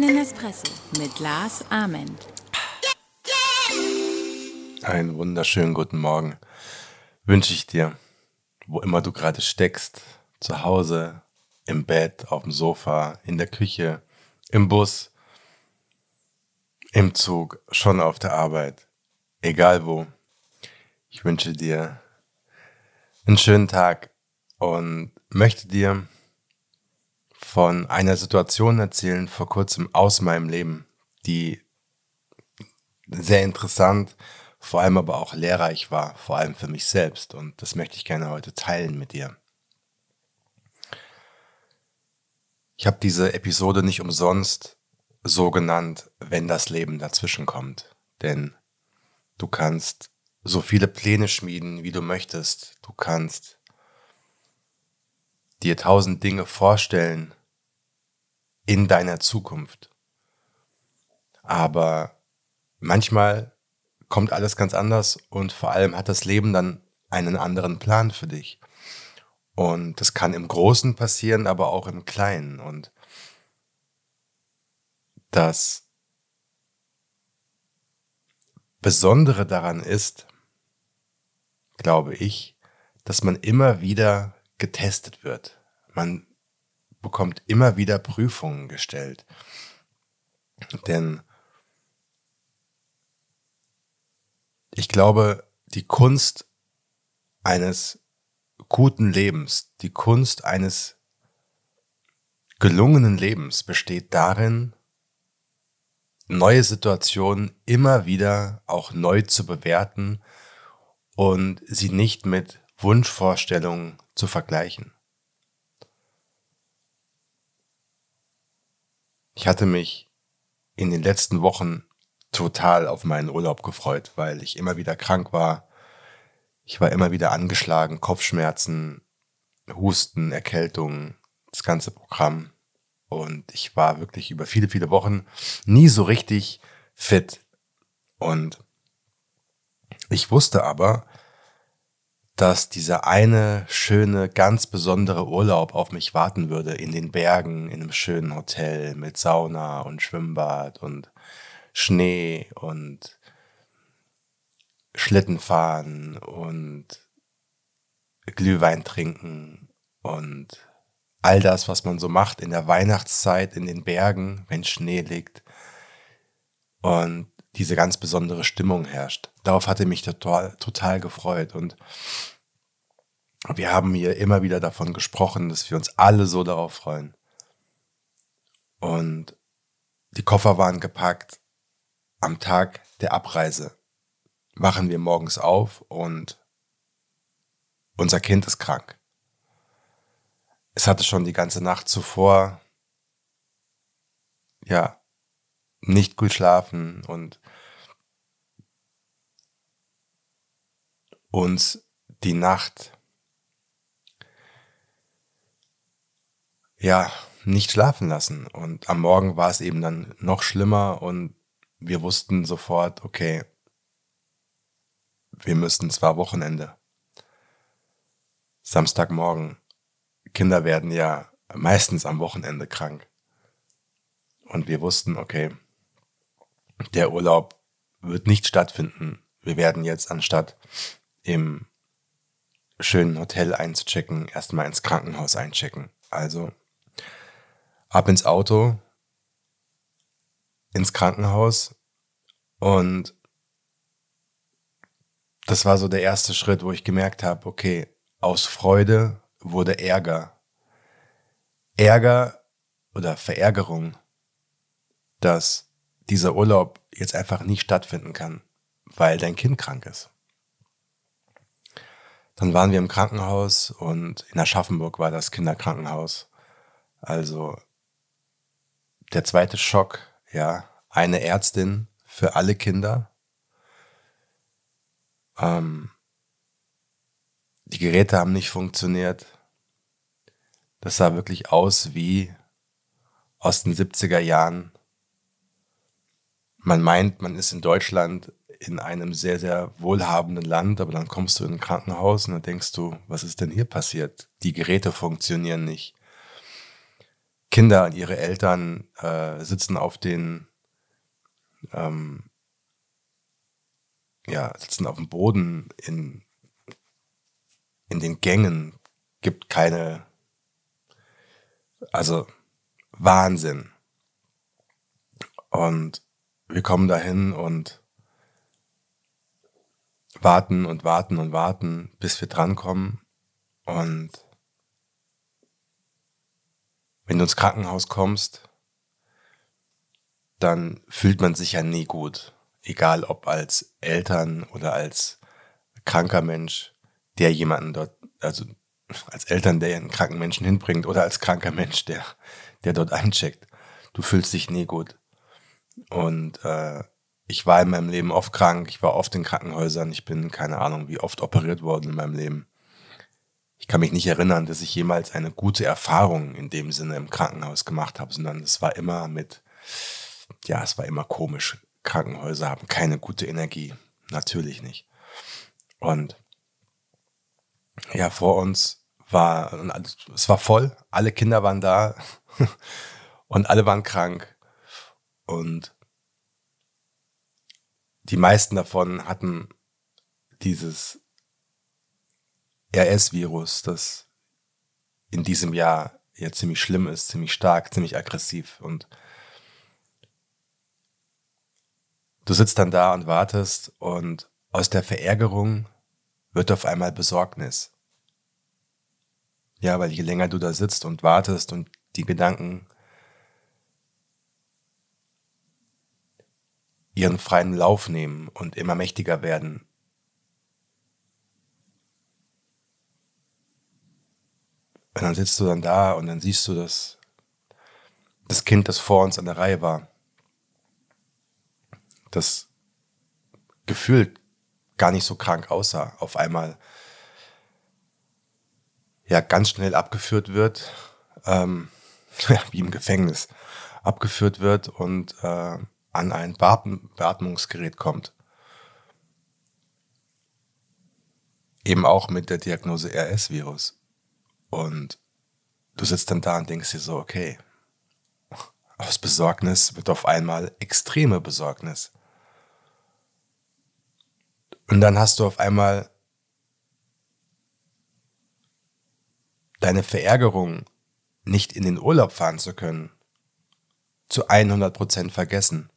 Einen Espresso mit Lars Ament. Einen wunderschönen guten Morgen wünsche ich dir, wo immer du gerade steckst, zu Hause, im Bett, auf dem Sofa, in der Küche, im Bus, im Zug, schon auf der Arbeit, egal wo. Ich wünsche dir einen schönen Tag und möchte dir von einer Situation erzählen vor kurzem aus meinem Leben, die sehr interessant, vor allem aber auch lehrreich war, vor allem für mich selbst. Und das möchte ich gerne heute teilen mit dir. Ich habe diese Episode nicht umsonst so genannt, wenn das Leben dazwischen kommt. Denn du kannst so viele Pläne schmieden, wie du möchtest. Du kannst dir tausend Dinge vorstellen in deiner Zukunft. Aber manchmal kommt alles ganz anders und vor allem hat das Leben dann einen anderen Plan für dich. Und das kann im Großen passieren, aber auch im Kleinen. Und das Besondere daran ist, glaube ich, dass man immer wieder getestet wird. Man bekommt immer wieder Prüfungen gestellt. Denn ich glaube, die Kunst eines guten Lebens, die Kunst eines gelungenen Lebens besteht darin, neue Situationen immer wieder auch neu zu bewerten und sie nicht mit Wunschvorstellungen zu vergleichen. Ich hatte mich in den letzten Wochen total auf meinen Urlaub gefreut, weil ich immer wieder krank war. Ich war immer wieder angeschlagen, Kopfschmerzen, Husten, Erkältung, das ganze Programm. Und ich war wirklich über viele, viele Wochen nie so richtig fit. Und ich wusste aber, dass dieser eine schöne, ganz besondere Urlaub auf mich warten würde in den Bergen, in einem schönen Hotel mit Sauna und Schwimmbad und Schnee und Schlittenfahren und Glühwein trinken und all das, was man so macht in der Weihnachtszeit in den Bergen, wenn Schnee liegt. Und diese ganz besondere Stimmung herrscht. Darauf hatte mich total, total gefreut und wir haben hier immer wieder davon gesprochen, dass wir uns alle so darauf freuen. Und die Koffer waren gepackt. Am Tag der Abreise wachen wir morgens auf und unser Kind ist krank. Es hatte schon die ganze Nacht zuvor, ja, nicht gut schlafen und uns die Nacht ja, nicht schlafen lassen. Und am Morgen war es eben dann noch schlimmer und wir wussten sofort, okay, wir müssten zwar Wochenende. Samstagmorgen. Kinder werden ja meistens am Wochenende krank. Und wir wussten, okay, der Urlaub wird nicht stattfinden. Wir werden jetzt anstatt im schönen Hotel einzuchecken, erstmal ins Krankenhaus einchecken. Also ab ins Auto, ins Krankenhaus und das war so der erste Schritt, wo ich gemerkt habe, okay, aus Freude wurde Ärger. Ärger oder Verärgerung, dass dieser Urlaub jetzt einfach nicht stattfinden kann, weil dein Kind krank ist. Dann waren wir im Krankenhaus und in Aschaffenburg war das Kinderkrankenhaus. Also der zweite Schock, ja, eine Ärztin für alle Kinder. Ähm, die Geräte haben nicht funktioniert. Das sah wirklich aus wie aus den 70er Jahren. Man meint, man ist in Deutschland in einem sehr, sehr wohlhabenden Land, aber dann kommst du in ein Krankenhaus und dann denkst du, was ist denn hier passiert? Die Geräte funktionieren nicht. Kinder und ihre Eltern äh, sitzen auf den, ähm, ja, sitzen auf dem Boden in, in den Gängen, gibt keine, also Wahnsinn. Und wir kommen dahin und warten und warten und warten, bis wir drankommen. Und wenn du ins Krankenhaus kommst, dann fühlt man sich ja nie gut. Egal ob als Eltern oder als kranker Mensch, der jemanden dort, also als Eltern, der einen kranken Menschen hinbringt oder als kranker Mensch, der, der dort eincheckt. Du fühlst dich nie gut. Und äh, ich war in meinem Leben oft krank, ich war oft in Krankenhäusern, ich bin keine Ahnung, wie oft operiert worden in meinem Leben. Ich kann mich nicht erinnern, dass ich jemals eine gute Erfahrung in dem Sinne im Krankenhaus gemacht habe, sondern es war immer mit, ja, es war immer komisch. Krankenhäuser haben keine gute Energie. Natürlich nicht. Und ja, vor uns war, es war voll, alle Kinder waren da und alle waren krank. Und die meisten davon hatten dieses RS-Virus, das in diesem Jahr ja ziemlich schlimm ist, ziemlich stark, ziemlich aggressiv. Und du sitzt dann da und wartest und aus der Verärgerung wird auf einmal Besorgnis. Ja, weil je länger du da sitzt und wartest und die Gedanken ihren freien Lauf nehmen und immer mächtiger werden. Und dann sitzt du dann da und dann siehst du das, das Kind, das vor uns an der Reihe war, das gefühlt gar nicht so krank aussah, auf einmal ja ganz schnell abgeführt wird, ähm, wie im Gefängnis abgeführt wird und äh, an ein Beatmungsgerät kommt. Eben auch mit der Diagnose RS-Virus. Und du sitzt dann da und denkst dir so, okay, aus Besorgnis wird auf einmal extreme Besorgnis. Und dann hast du auf einmal deine Verärgerung, nicht in den Urlaub fahren zu können, zu 100% vergessen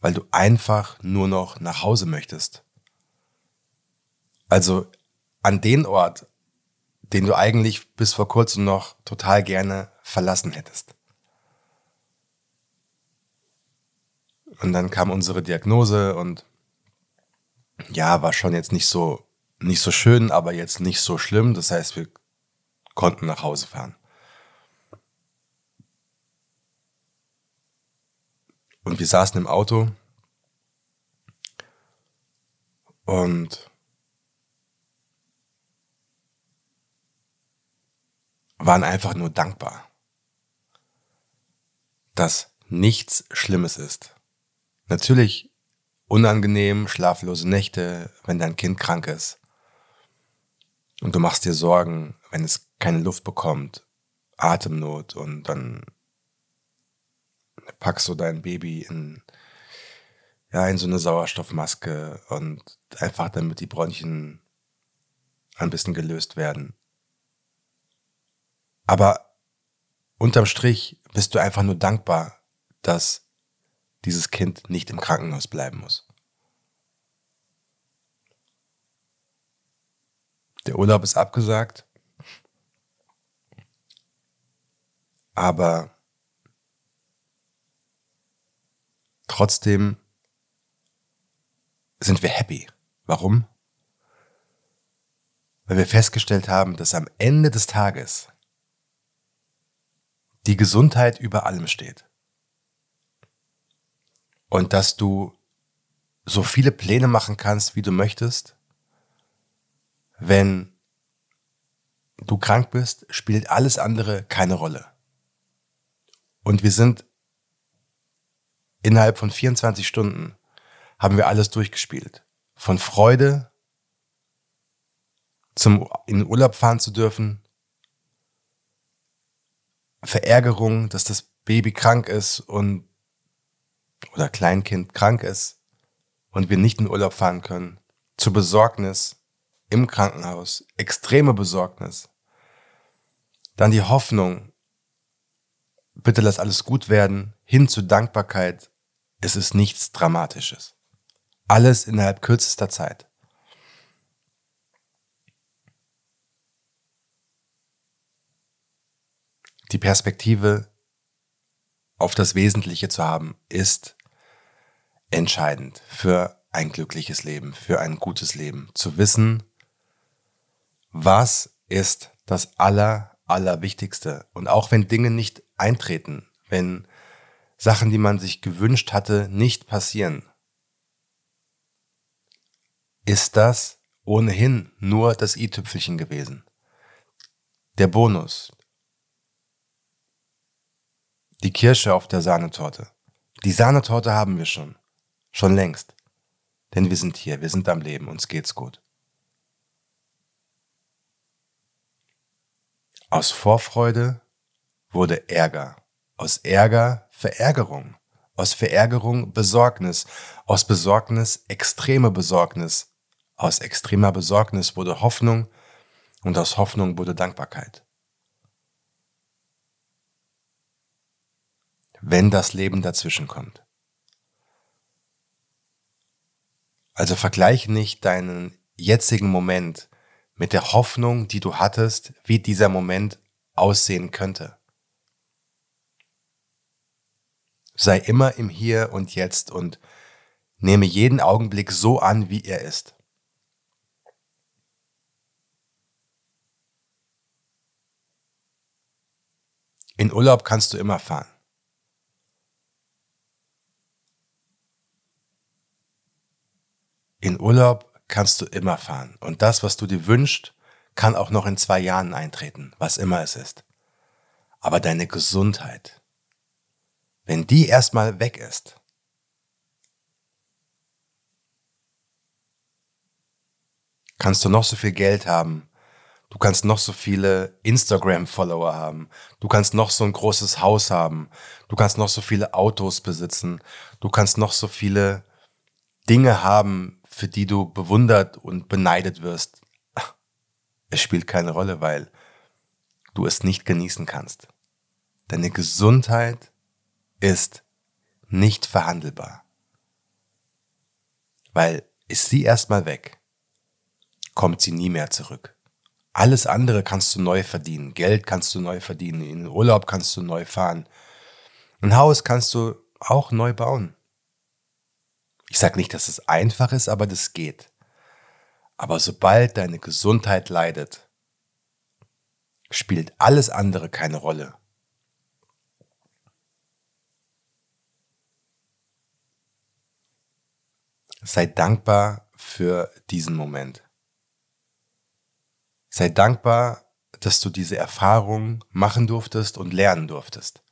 weil du einfach nur noch nach Hause möchtest. Also an den Ort, den du eigentlich bis vor kurzem noch total gerne verlassen hättest. Und dann kam unsere Diagnose und ja, war schon jetzt nicht so, nicht so schön, aber jetzt nicht so schlimm. Das heißt, wir konnten nach Hause fahren. Und wir saßen im Auto und waren einfach nur dankbar, dass nichts Schlimmes ist. Natürlich unangenehm, schlaflose Nächte, wenn dein Kind krank ist. Und du machst dir Sorgen, wenn es keine Luft bekommt, Atemnot und dann packst du dein Baby in, ja, in so eine Sauerstoffmaske und einfach damit die Bronchien ein bisschen gelöst werden. Aber unterm Strich bist du einfach nur dankbar, dass dieses Kind nicht im Krankenhaus bleiben muss. Der Urlaub ist abgesagt, aber trotzdem sind wir happy. Warum? Weil wir festgestellt haben, dass am Ende des Tages die Gesundheit über allem steht. Und dass du so viele Pläne machen kannst, wie du möchtest. Wenn du krank bist, spielt alles andere keine Rolle. Und wir sind innerhalb von 24 Stunden haben wir alles durchgespielt. Von Freude zum in den Urlaub fahren zu dürfen, Verärgerung, dass das Baby krank ist und oder Kleinkind krank ist und wir nicht in Urlaub fahren können, zu Besorgnis im Krankenhaus, extreme Besorgnis. Dann die Hoffnung, bitte lass alles gut werden, hin zu Dankbarkeit, es ist nichts Dramatisches. Alles innerhalb kürzester Zeit. Die Perspektive auf das Wesentliche zu haben, ist entscheidend für ein glückliches Leben, für ein gutes Leben. Zu wissen, was ist das Aller, Allerwichtigste. Und auch wenn Dinge nicht eintreten, wenn Sachen, die man sich gewünscht hatte, nicht passieren, ist das ohnehin nur das i-Tüpfelchen gewesen. Der Bonus, die Kirsche auf der Sahnetorte. Die Sahnetorte haben wir schon. Schon längst. Denn wir sind hier, wir sind am Leben, uns geht's gut. Aus Vorfreude wurde Ärger. Aus Ärger Verärgerung. Aus Verärgerung Besorgnis. Aus Besorgnis extreme Besorgnis. Aus extremer Besorgnis wurde Hoffnung und aus Hoffnung wurde Dankbarkeit. wenn das Leben dazwischen kommt. Also vergleiche nicht deinen jetzigen Moment mit der Hoffnung, die du hattest, wie dieser Moment aussehen könnte. Sei immer im Hier und Jetzt und nehme jeden Augenblick so an, wie er ist. In Urlaub kannst du immer fahren. in Urlaub kannst du immer fahren. Und das, was du dir wünschst, kann auch noch in zwei Jahren eintreten, was immer es ist. Aber deine Gesundheit, wenn die erstmal weg ist, kannst du noch so viel Geld haben, du kannst noch so viele Instagram-Follower haben, du kannst noch so ein großes Haus haben, du kannst noch so viele Autos besitzen, du kannst noch so viele Dinge haben, für die du bewundert und beneidet wirst, es spielt keine Rolle, weil du es nicht genießen kannst. Deine Gesundheit ist nicht verhandelbar. Weil ist sie erstmal weg, kommt sie nie mehr zurück. Alles andere kannst du neu verdienen. Geld kannst du neu verdienen. In den Urlaub kannst du neu fahren. Ein Haus kannst du auch neu bauen. Ich sage nicht, dass es einfach ist, aber das geht. Aber sobald deine Gesundheit leidet, spielt alles andere keine Rolle. Sei dankbar für diesen Moment. Sei dankbar, dass du diese Erfahrung machen durftest und lernen durftest.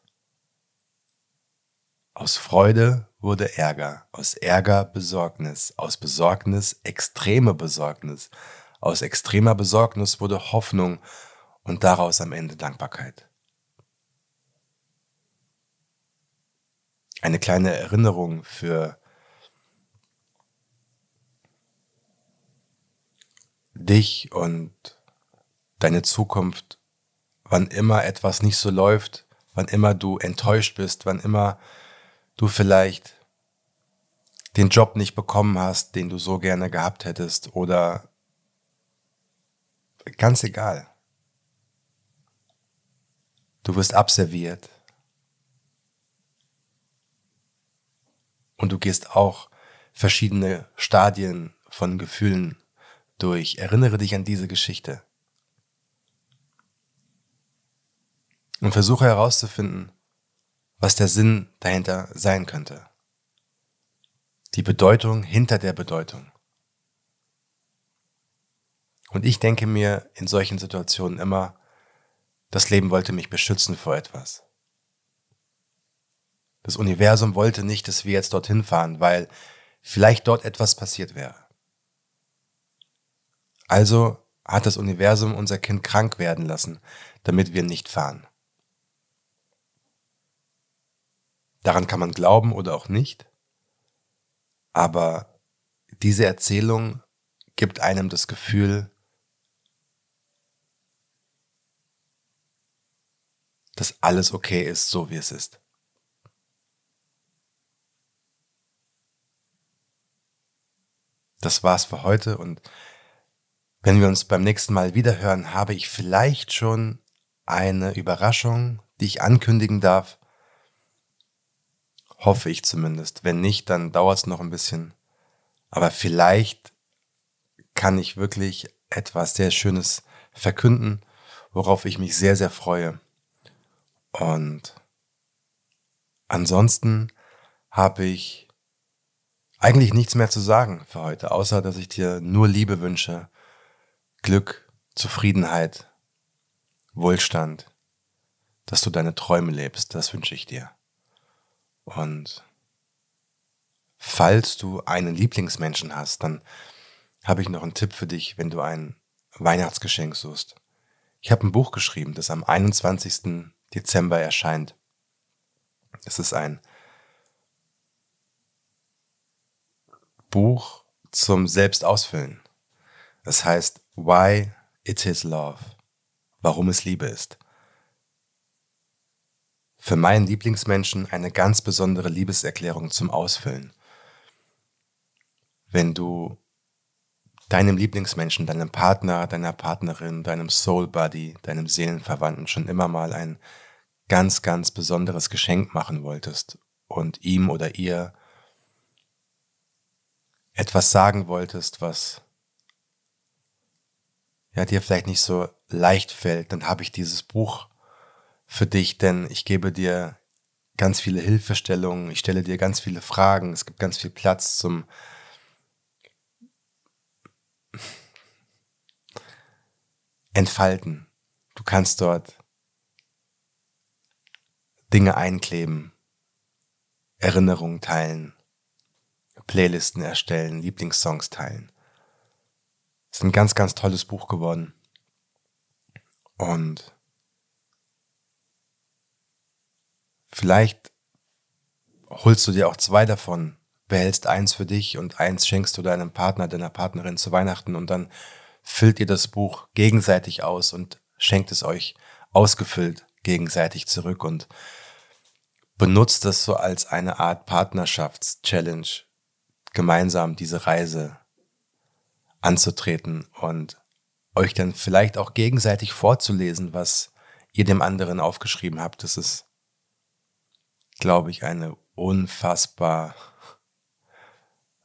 Aus Freude wurde Ärger, aus Ärger Besorgnis, aus Besorgnis extreme Besorgnis, aus extremer Besorgnis wurde Hoffnung und daraus am Ende Dankbarkeit. Eine kleine Erinnerung für dich und deine Zukunft, wann immer etwas nicht so läuft, wann immer du enttäuscht bist, wann immer du vielleicht den Job nicht bekommen hast, den du so gerne gehabt hättest oder ganz egal. Du wirst abserviert und du gehst auch verschiedene Stadien von Gefühlen durch. Erinnere dich an diese Geschichte und versuche herauszufinden, was der Sinn dahinter sein könnte. Die Bedeutung hinter der Bedeutung. Und ich denke mir in solchen Situationen immer, das Leben wollte mich beschützen vor etwas. Das Universum wollte nicht, dass wir jetzt dorthin fahren, weil vielleicht dort etwas passiert wäre. Also hat das Universum unser Kind krank werden lassen, damit wir nicht fahren. Daran kann man glauben oder auch nicht. Aber diese Erzählung gibt einem das Gefühl, dass alles okay ist, so wie es ist. Das war's für heute und wenn wir uns beim nächsten Mal wiederhören, habe ich vielleicht schon eine Überraschung, die ich ankündigen darf. Hoffe ich zumindest. Wenn nicht, dann dauert es noch ein bisschen. Aber vielleicht kann ich wirklich etwas sehr Schönes verkünden, worauf ich mich sehr, sehr freue. Und ansonsten habe ich eigentlich nichts mehr zu sagen für heute, außer dass ich dir nur Liebe wünsche, Glück, Zufriedenheit, Wohlstand, dass du deine Träume lebst, das wünsche ich dir. Und falls du einen Lieblingsmenschen hast, dann habe ich noch einen Tipp für dich, wenn du ein Weihnachtsgeschenk suchst. Ich habe ein Buch geschrieben, das am 21. Dezember erscheint. Es ist ein Buch zum Selbstausfüllen. Es heißt Why It Is Love. Warum es Liebe ist. Für meinen Lieblingsmenschen eine ganz besondere Liebeserklärung zum Ausfüllen. Wenn du deinem Lieblingsmenschen, deinem Partner, deiner Partnerin, deinem Soul Buddy, deinem Seelenverwandten schon immer mal ein ganz, ganz besonderes Geschenk machen wolltest und ihm oder ihr etwas sagen wolltest, was ja dir vielleicht nicht so leicht fällt, dann habe ich dieses Buch für dich, denn ich gebe dir ganz viele Hilfestellungen, ich stelle dir ganz viele Fragen, es gibt ganz viel Platz zum Entfalten. Du kannst dort Dinge einkleben, Erinnerungen teilen, Playlisten erstellen, Lieblingssongs teilen. Ist ein ganz, ganz tolles Buch geworden. Und vielleicht holst du dir auch zwei davon, behältst eins für dich und eins schenkst du deinem Partner, deiner Partnerin zu Weihnachten und dann füllt ihr das Buch gegenseitig aus und schenkt es euch ausgefüllt gegenseitig zurück und benutzt das so als eine Art Partnerschaftschallenge gemeinsam diese Reise anzutreten und euch dann vielleicht auch gegenseitig vorzulesen, was ihr dem anderen aufgeschrieben habt. Das ist, glaube ich, eine unfassbar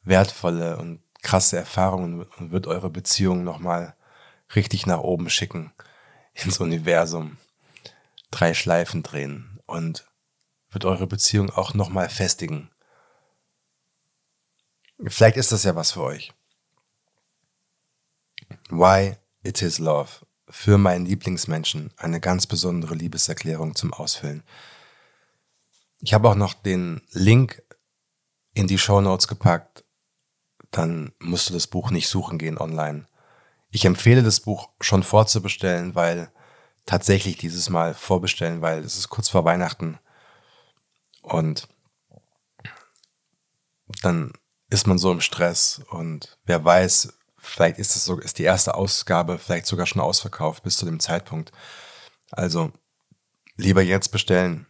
wertvolle und krasse Erfahrung und wird eure Beziehung nochmal richtig nach oben schicken ins Universum. Drei Schleifen drehen und wird eure Beziehung auch nochmal festigen. Vielleicht ist das ja was für euch. Why It Is Love. Für meinen Lieblingsmenschen eine ganz besondere Liebeserklärung zum Ausfüllen. Ich habe auch noch den Link in die Show Notes gepackt. Dann musst du das Buch nicht suchen gehen online. Ich empfehle das Buch schon vorzubestellen, weil tatsächlich dieses Mal vorbestellen, weil es ist kurz vor Weihnachten. Und dann ist man so im Stress und wer weiß, vielleicht ist es so, ist die erste Ausgabe vielleicht sogar schon ausverkauft bis zu dem Zeitpunkt. Also lieber jetzt bestellen,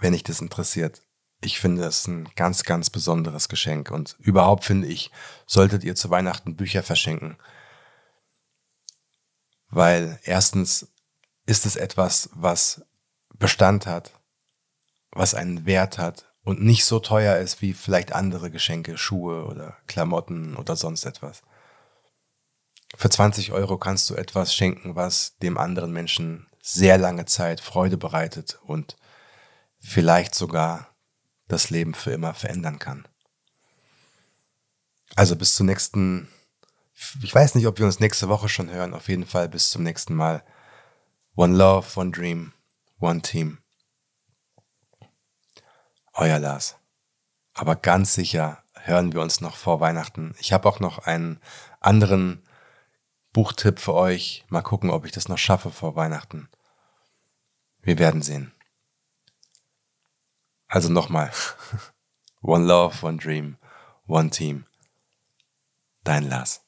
wenn dich das interessiert. Ich finde es ein ganz, ganz besonderes Geschenk und überhaupt finde ich, solltet ihr zu Weihnachten Bücher verschenken. Weil erstens ist es etwas, was Bestand hat, was einen Wert hat und nicht so teuer ist wie vielleicht andere Geschenke, Schuhe oder Klamotten oder sonst etwas. Für 20 Euro kannst du etwas schenken, was dem anderen Menschen sehr lange Zeit Freude bereitet und vielleicht sogar das Leben für immer verändern kann. Also bis zum nächsten, ich weiß nicht, ob wir uns nächste Woche schon hören, auf jeden Fall bis zum nächsten Mal. One Love, One Dream, One Team. Euer Lars. Aber ganz sicher hören wir uns noch vor Weihnachten. Ich habe auch noch einen anderen Buchtipp für euch. Mal gucken, ob ich das noch schaffe vor Weihnachten. Wir werden sehen. Also nochmal. One Love, One Dream, One Team. Dein Lars.